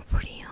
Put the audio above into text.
For frío.